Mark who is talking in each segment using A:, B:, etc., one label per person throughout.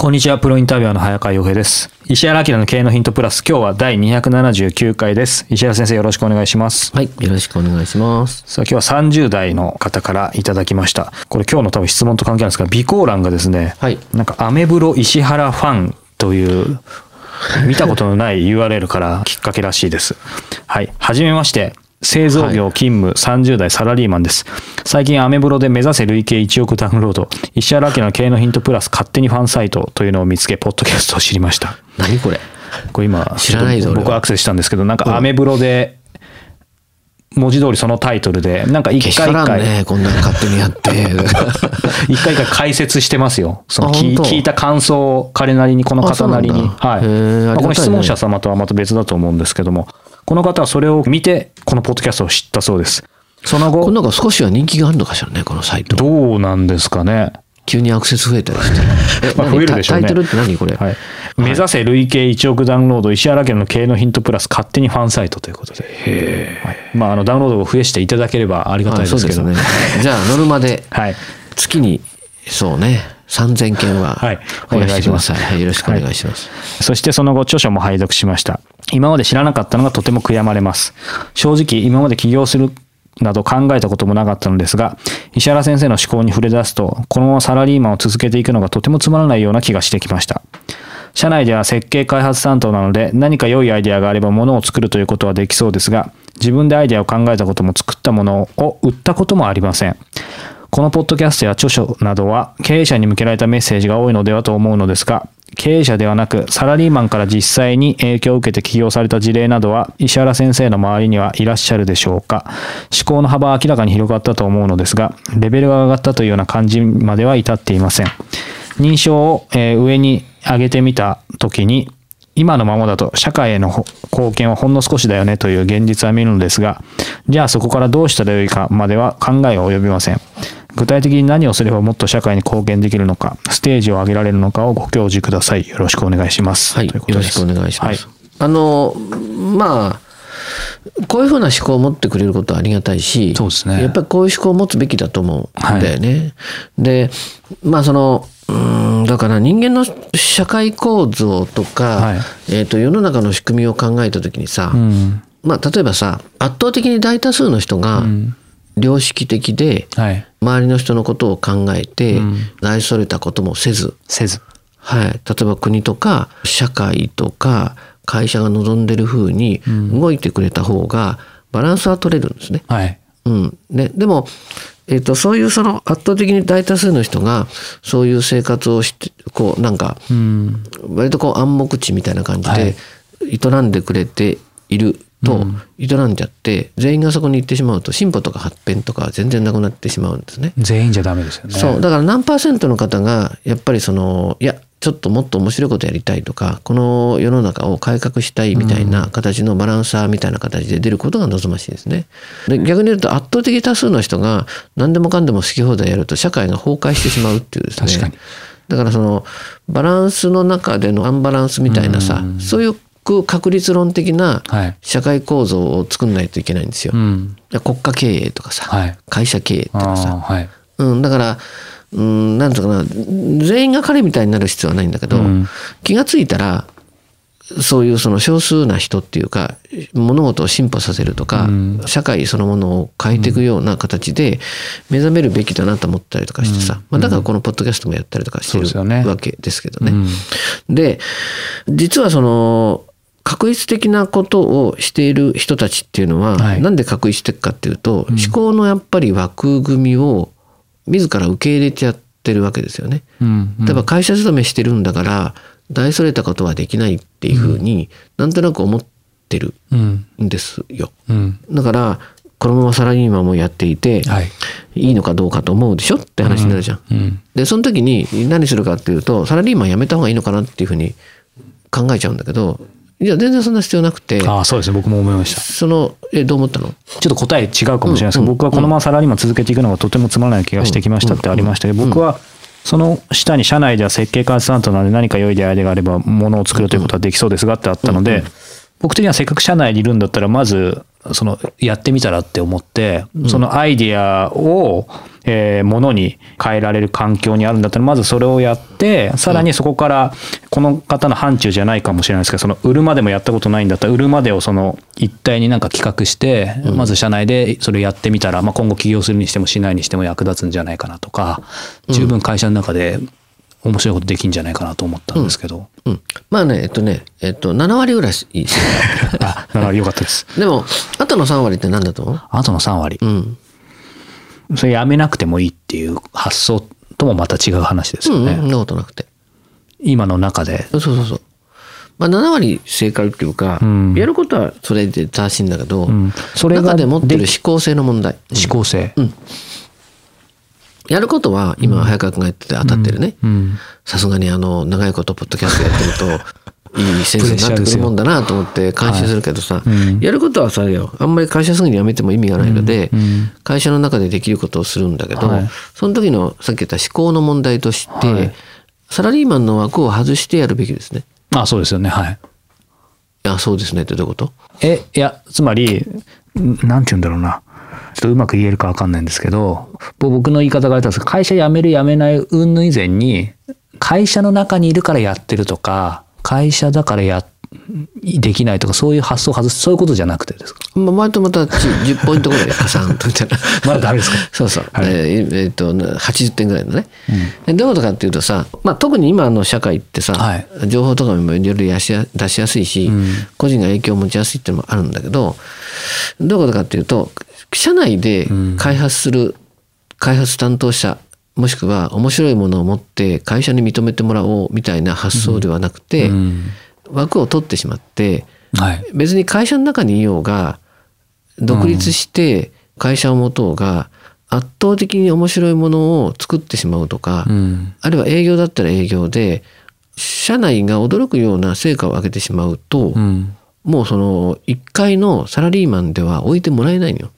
A: こんにちは、プロインタビュアーの早川洋平です。石原明の経営のヒントプラス、今日は第279回です。石原先生よろしくお願いします。
B: はい、よろしくお願いします。
A: さあ今日は30代の方からいただきました。これ今日の多分質問と関係あるんですが、備考欄がですね、
B: はい
A: なんかアメブロ石原ファンという見たことのない URL からきっかけらしいです。はい。はじめまして。製造業勤務30代サラリーマンです。最近アメブロで目指せ累計1億ダウンロード、石原明の経営のヒントプラス勝手にファンサイトというのを見つけ、ポッドキャストを知りました。
B: 何これ？
A: これ今、
B: 知らないぞ
A: 僕アクセスしたんですけど、なんかアメブロで、文字通りそのタイトルで、なんか一回一回、
B: ね、こんなの勝手にやって。
A: 一回一回解説してますよ。その
B: あ
A: 聞聞いた感想を彼なりに、この方なりに。はい。あこの質問者様とはまた別だと思うんですけども、この方はそれを見て、このポッドキャストを知ったそうです。その後、
B: これなんか少しは人気があるのかしらね、このサイト。
A: どうなんですかね。
B: 急にアクセス増えたりして。え
A: まあ
B: 何
A: 増えるでしょうね
B: タイトルって何これ、
A: はい。目指せ累計1億ダウンロード、石原家の経営のヒントプラス勝手にファンサイトということで。はいまあ、あの、ダウンロードを増やしていただければありがたいですけど。
B: はいそうですね。じゃあ、ノルマで、
A: はい。
B: 月に、そうね、3000件は
A: はい。お願いします
B: はい、よろしくお願いします。
A: そしてその後著書も拝読しました。今まで知らなかったのがとても悔やまれます。正直今まで起業するなど考えたこともなかったのですが、石原先生の思考に触れ出すと、このままサラリーマンを続けていくのがとてもつまらないような気がしてきました。社内では設計開発担当なので何か良いアイデアがあれば物を作るということはできそうですが、自分でアイデアを考えたことも作ったものを売ったこともありません。このポッドキャストや著書などは経営者に向けられたメッセージが多いのではと思うのですが、経営者ではなくサラリーマンから実際に影響を受けて起業された事例などは石原先生の周りにはいらっしゃるでしょうか思考の幅は明らかに広がったと思うのですが、レベルが上がったというような感じまでは至っていません。認証を上に上げてみたときに、今のままだと社会への貢献はほんの少しだよねという現実は見るのですが、じゃあそこからどうしたらよいかまでは考えが及びません。具体的に何をすればもっと社会に貢献できるのか、ステージを上げられるのかをご教示ください。よろしくお願いします。
B: はい、
A: ということです
B: よろしくお願いします。
A: はい
B: あの、まあ、こういうふうな思考を持ってくれることはありがたいし、
A: そうですね
B: やっぱりこういう思考を持つべきだと思うんだよね。で、まあその、うーんだから人間の社会構造とか、
A: はい
B: えー、と世の中の仕組みを考えた時にさ、
A: うん。
B: まあ例えばさ圧倒的に大多数の人が良識的で、
A: はい。
B: 周りの人のことを考えて、大それたこともせず、
A: せず。
B: はい、例えば国とか社会とか会社が望んでる風に動いてくれた方がバランスは取れるんですね。
A: はい。
B: うん、ででも、えー、とそういうその圧倒的に大多数の人がそういう生活をしてこうなんか
A: うん。
B: 割とこう暗黙知みたいな感じ
A: はい
B: で営んでくれていると営んじゃって全員がそこに行ってしまうと進歩とか発展とかは全然なくなってしまうんですね。
A: 全員じゃダメですよね。
B: そうだから何パーセントの方がやっぱりそのいやちょっともっと面白いことやりたいとかこの世の中を改革したいみたいな形のバランサーみたいな形で出ることが望ましいですね。で逆に言うと圧倒的多数の人が何でもかんでも好き放題やると社会が崩壊してしまうっていうですね。
A: 確かに
B: だからそのバランスの中でのアンバランスみたいなさそういう確率論的な
A: はい。
B: 社会構造を作んないといけないんですよ。
A: うん。
B: 国家経営とかさ、
A: はい
B: 会社経営と
A: あ
B: かさ
A: あ、はい。
B: うん、だから、うん、なんとかな、全員が彼みたいになる必要はないんだけど、
A: うん
B: 気がついたら、そういうその少数な人っていうか、物事を進歩させるとか、
A: うん
B: 社会そのものを変えていくような形で目覚めるべきだなと思ったりとかしてさ、まあ、だからこのポッドキャストもやったりとかしてるわけですけどね。
A: うん
B: で、実はその、確率的なことをしている人たちっていうのは、
A: はい。
B: なんで確率的かっていうと、思考のやっぱり枠組みを自ら受け入れてやってるわけですよね。
A: うん
B: 例えば会社勤めしてるんだから大それたことはできないっていうふうになんとなく思ってる
A: うん
B: んですよ。
A: うん。
B: だからこのままサラリーマンもやっていて、
A: はい。
B: いいのかどうかと思うでしょって話になるじゃん。
A: うん。
B: でその時に何するかっていうとサラリーマン辞めた方がいいのかなっていうふうに考えちゃうんだけどいや全然そんな必要なくて。
A: ああそうですね。僕も思いました。
B: そのえどう思ったの？
A: ちょっと答え違うかもしれないですけど、
B: うん。
A: 僕はこのままサラリーマン続けていくのがとてもつまらない気がしてきましたってありましたけど、僕はその下に社内では設計開発担当なので何か良いアイデアがあればものを作るということはできそうですがってあったので、僕的にはせっかく社内にいるんだったらまずそのやってみたらって思って、そのアイデアを、えーものに変えられる環境にあるんだったらまずそれをやってさらにそこからこの方の範疇じゃないかもしれないですけどその売るまでもやったことないんだったら売るまでをその一体になんか企画して、まず社内でそれやってみたら、まあ、今後起業するにしてもしないにしても役立つんじゃないかなとか十分会社の中で面白いことできんじゃないかなと思ったんですけど、
B: うん、まあねえっとねえっと7割ぐらいいいですよ
A: あならよかったです。
B: でもあとの3割って何だと思う？
A: あとの3割。
B: うん
A: それやめなくてもいいっていう発想ともまた違う話ですよね。
B: うんなことなくて。
A: 今の中で。
B: そうそうそう。まあ7割正解っていうか、
A: ん。
B: やることはそれで正しいんだけど、
A: ん。それが
B: 中で持ってる
A: で
B: 思考性の問題。
A: 思考性。
B: やることは今早川君が言ってて当たってるね。
A: うん。
B: さすがにあの長いことポッドキャストやってると いい先生になってくるもんだなと思って感心するけどさ、やることはさよあんまり会社すぐに辞めても意味がないので、会社の中でできることをするんだけど、
A: はい。
B: その時のさっき言った思考の問題として、
A: はい。
B: サラリーマンの枠を外してやるべきですね。
A: あそうですよね。はい。
B: いやそうですねってどういうこと？
A: えいやつまりんなんて言うんだろうな。ちょっとうまく言えるかわかんないんですけどぼ僕の言い方があれたんですけど会社辞める辞めない云々以前に会社の中にいるからやってるとか会社だからやできないとかそういう発想を外すそういうことじゃなくてですか？
B: まあ、前とまたち10ポイントぐらいカサンとみたいな。
A: まだダメで。すか
B: そう。そう。
A: はい。
B: えーえーっと、80点ぐらいのね。でどういうことかっていうとさ、まあ、特に今の社会ってさ、
A: はい。
B: 情報とかもいろいろやしや出しやすいし、個人が影響を持ちやすいっていうのもあるんだけど、どういうことかっていうと、社内で開発する開発担当者、もしくは面白いものを持って会社に認めてもらおうみたいな発想ではなくて、
A: うん。
B: 枠を取ってしまって、
A: はい。
B: 別に会社の中にいようが独立して会社を持とうが圧倒的に面白いものを作ってしまうとか、
A: うん。
B: あるいは営業だったら営業で社内が驚くような成果を上げてしまうと、
A: うん。
B: もうその1階のサラリーマンでは置いてもらえないのよ。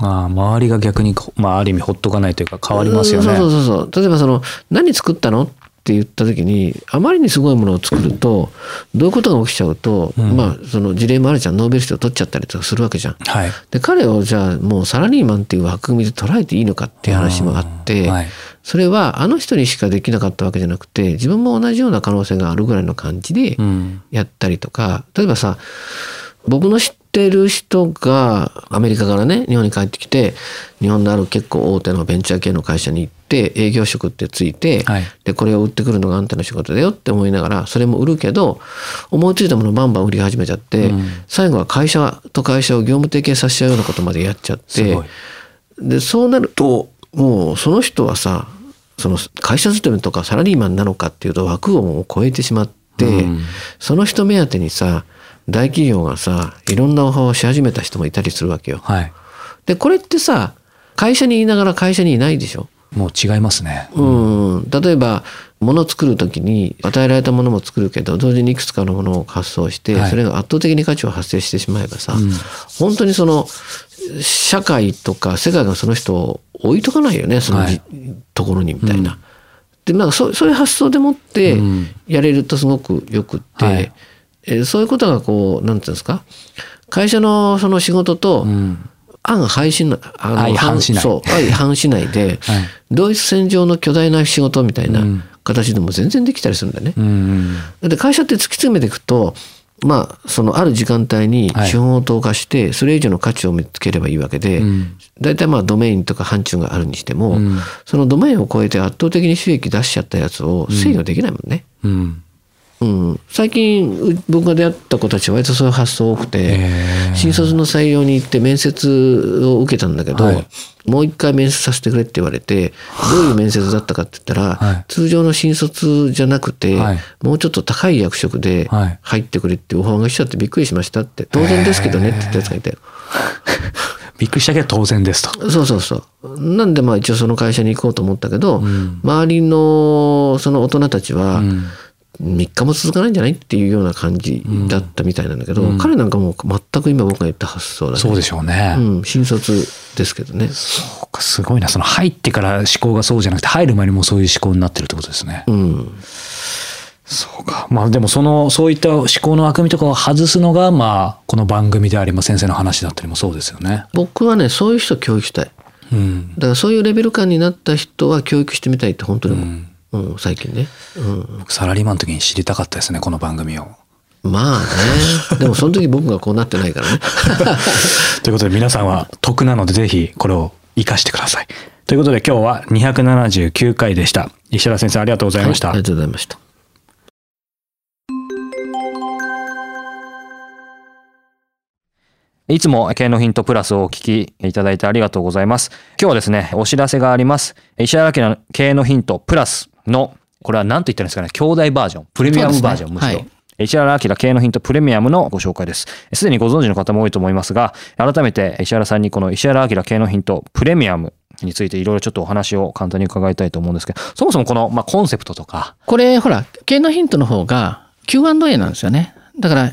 A: ああ周りが逆に、まあ、ある意味ほっとかないというか変わりますよね。
B: そうそうそうそう。例えばその何作ったの？って言った時にあまりにすごいものを作るとどういうことが起きちゃうと、まあその事例もあるじゃん。ノーベル賞取っちゃったりとかするわけじゃん。
A: はい。
B: で彼をじゃあもうサラリーマンっていう枠組みで捉えていいのかっていう話もあって、
A: はい。
B: それはあの人にしかできなかったわけじゃなくて自分も同じような可能性があるぐらいの感じで
A: うん。
B: やったりとか例えばさ僕の知ってる人がアメリカからね日本に帰ってきて日本のある結構大手のベンチャー系の会社に行って営業職ってついて、
A: はい。
B: でこれを売ってくるのがあんたの仕事だよって思いながらそれも売るけど思いついたものをバンバン売り始めちゃって、最後は会社と会社を業務提携させちゃうようなことまでやっちゃって。でそうなるともうその人はさその会社勤めとかサラリーマンなのかっていうと枠をもう超えてしまって、
A: うん。
B: その人目当てにさ大企業がさいろんなオファーをし始めた人もいたりするわけよ。
A: はい
B: でこれってさ会社にいながら会社にいないでしょ？
A: もう違いますね。
B: うん、例えば物を作る時に与えられたものも作るけど同時にいくつかのものを発送して、
A: はい
B: それが圧倒的に価値を発生してしまえばさ、本当にその社会とか世界がその人を置いとかないよねそのじ、
A: はい
B: ところにみたいな。でなんかそうそういう発想でもって
A: うん
B: やれるとすごくよくって、
A: はい
B: えーそういうことがこうなんていうんですか？会社のその仕事と、
A: うん。
B: 案反しないあの
A: 相反しない。
B: そう相反しないで、
A: はい。
B: 同一線上の巨大な仕事みたいな
A: うん。
B: 形でも全然できたりするんだよね。
A: うん
B: で会社って突き詰めていくとまあそのある時間帯に
A: はい。
B: 資本を投下してそれ以上の価値を見つければいいわけで、
A: うん。
B: 大体まあドメインとか範疇があるにしても、
A: うん。
B: そのドメインを超えて圧倒的に収益出しちゃったやつを制御できないもんね。
A: うん
C: うん、最近う僕が出会った子たちは割とそういう発想多くて
A: へー。
C: 新卒の採用に行って面接を受けたんだけど、
A: はい。
C: もう一回面接させてくれって言われてどういう面接だったかって言ったら、
A: はい。
C: 通常の新卒じゃなくて、
A: はい。
C: もうちょっと高い役職で
A: はい。
C: 入ってくれってオファーが来ちゃってびっくりしましたって。当然ですけどねって言ったやつがいて
A: びっくりしたけど当然ですと。
C: そうそうそう。なんでまあ一応その会社に行こうと思ったけど、
A: ん。
C: 周りのその大人たちは、
A: うん
C: 3日も続かないんじゃないっていうような感じだったみたいなんだけど、彼なんかもう全く今僕が言った発想だね。
A: そうでしょうね。
C: うん、新卒ですけどね。
A: そうかすごいな。その入ってから思考がそうじゃなくて、入る前にもうそういう思考になってるってことですね。
C: うん。
A: そうか。まあでもその、そういった思考の枠組みとかを外すのが、まあ、この番組であり、まあ先生の話だったりもそうですよね。
C: 僕はね、そういう人を教育したい。
A: うん。
C: だからそういうレベル感になった人は教育してみたいって本当に思う。うん、最近ね。うん。
A: 僕サラリーマンの時に知りたかったですね、この番組を。
C: まあね。でもその時僕がこうなってないからね。
A: ということで皆さんは得なのでぜひこれを活かしてください。ということで今日は279回でした。石原先生ありがとうございました。
C: はいありがとうございました。
A: いつも経営のヒントプラスをお聞きいただいてありがとうございます。今日はですね、お知らせがあります。石原明の経営のヒントプラスの、これは何と言ったらいいんですかね、兄弟バージョン、プレミアムバージョン、むしろ。
C: そうですね
A: 石原明経営のヒントプレミアムのご紹介です。すでにご存知の方も多いと思いますが、改めて石原さんにこの石原明経営のヒントプレミアムについていろいろちょっとお話を簡単に伺いたいと思うんですけど、そもそもこの、まあ、コンセプトとか、
B: これほら経営のヒントの方が Q&A なんですよねだから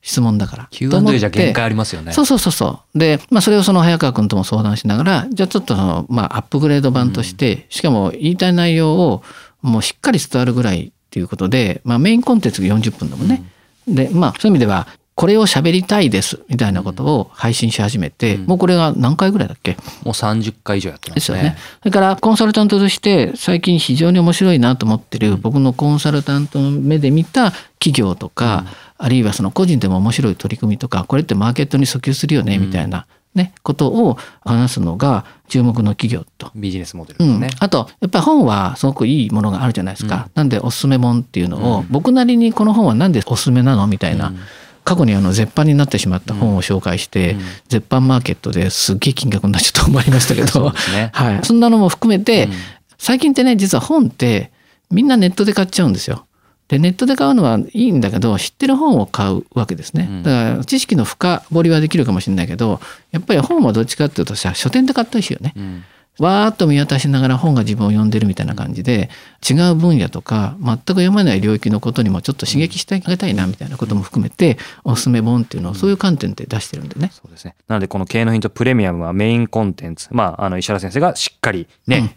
B: 質問だから。
A: Q&A
B: て
A: じゃ限界ありますよね。
B: そうそうそうそう。で、まあそれをその早川君とも相談しながら、じゃあちょっとその、まあアップグレード版として、しかも言いたい内容をもうしっかり伝わるぐらいっていうことで、まあメインコンテンツが40分だもんね。で、まあそういう意味では、これを喋りたいですみたいなことを配信し始めて、もうこれが何回ぐらいだっけ？
A: もう30回以上やってまね。
B: ですすよね。それからコンサルタントとして最近非常に面白いなと思ってる僕のコンサルタントの目で見た企業とか、あるいはその個人でも面白い取り組みとかこれってマーケットに訴求するよねみたいな、ね、ことを話すのが注目の企業と。
A: ビジネスモデル
B: うん
A: ですね。、
B: あとやっぱり本はすごくいいものがあるじゃないですか、なんでおすすめ本っていうのを、僕なりにこの本は何でおすすめなの？みたいな、過去にあの絶版になってしまった本を紹介して、絶版マーケットですっげえ金額になっちゃったと思いましたけど。
A: ね。
B: はい、そんなのも含めて、最近ってね実は本ってみんなネットで買っちゃうんですよ。でネットで買うのはいいんだけど知ってる本を買うわけですね。だから知識の深掘りはできるかもしれないけどやっぱり本はどっちかっていうとさ書店で買ったりしいよね。
A: うん
B: わーっと見渡しながら本が自分を読んでるみたいな感じで違う分野とか全く読まない領域のことにもちょっと刺激してあげたいなみたいなことも含めておすすめ本っていうのをそういう観点で出してるんでね。
A: そうですね。なので、この経営のヒントプレミアムはメインコンテンツ。まあ、あの、石原先生がしっかりね、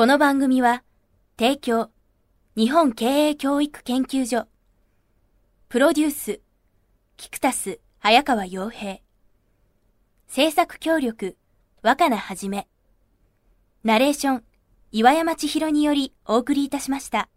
D: この番組は提供日本経営教育研究所プロデュースキクタス早川洋平制作協力若菜はじめ。ナレーション、岩山千尋によりお送りいたしました。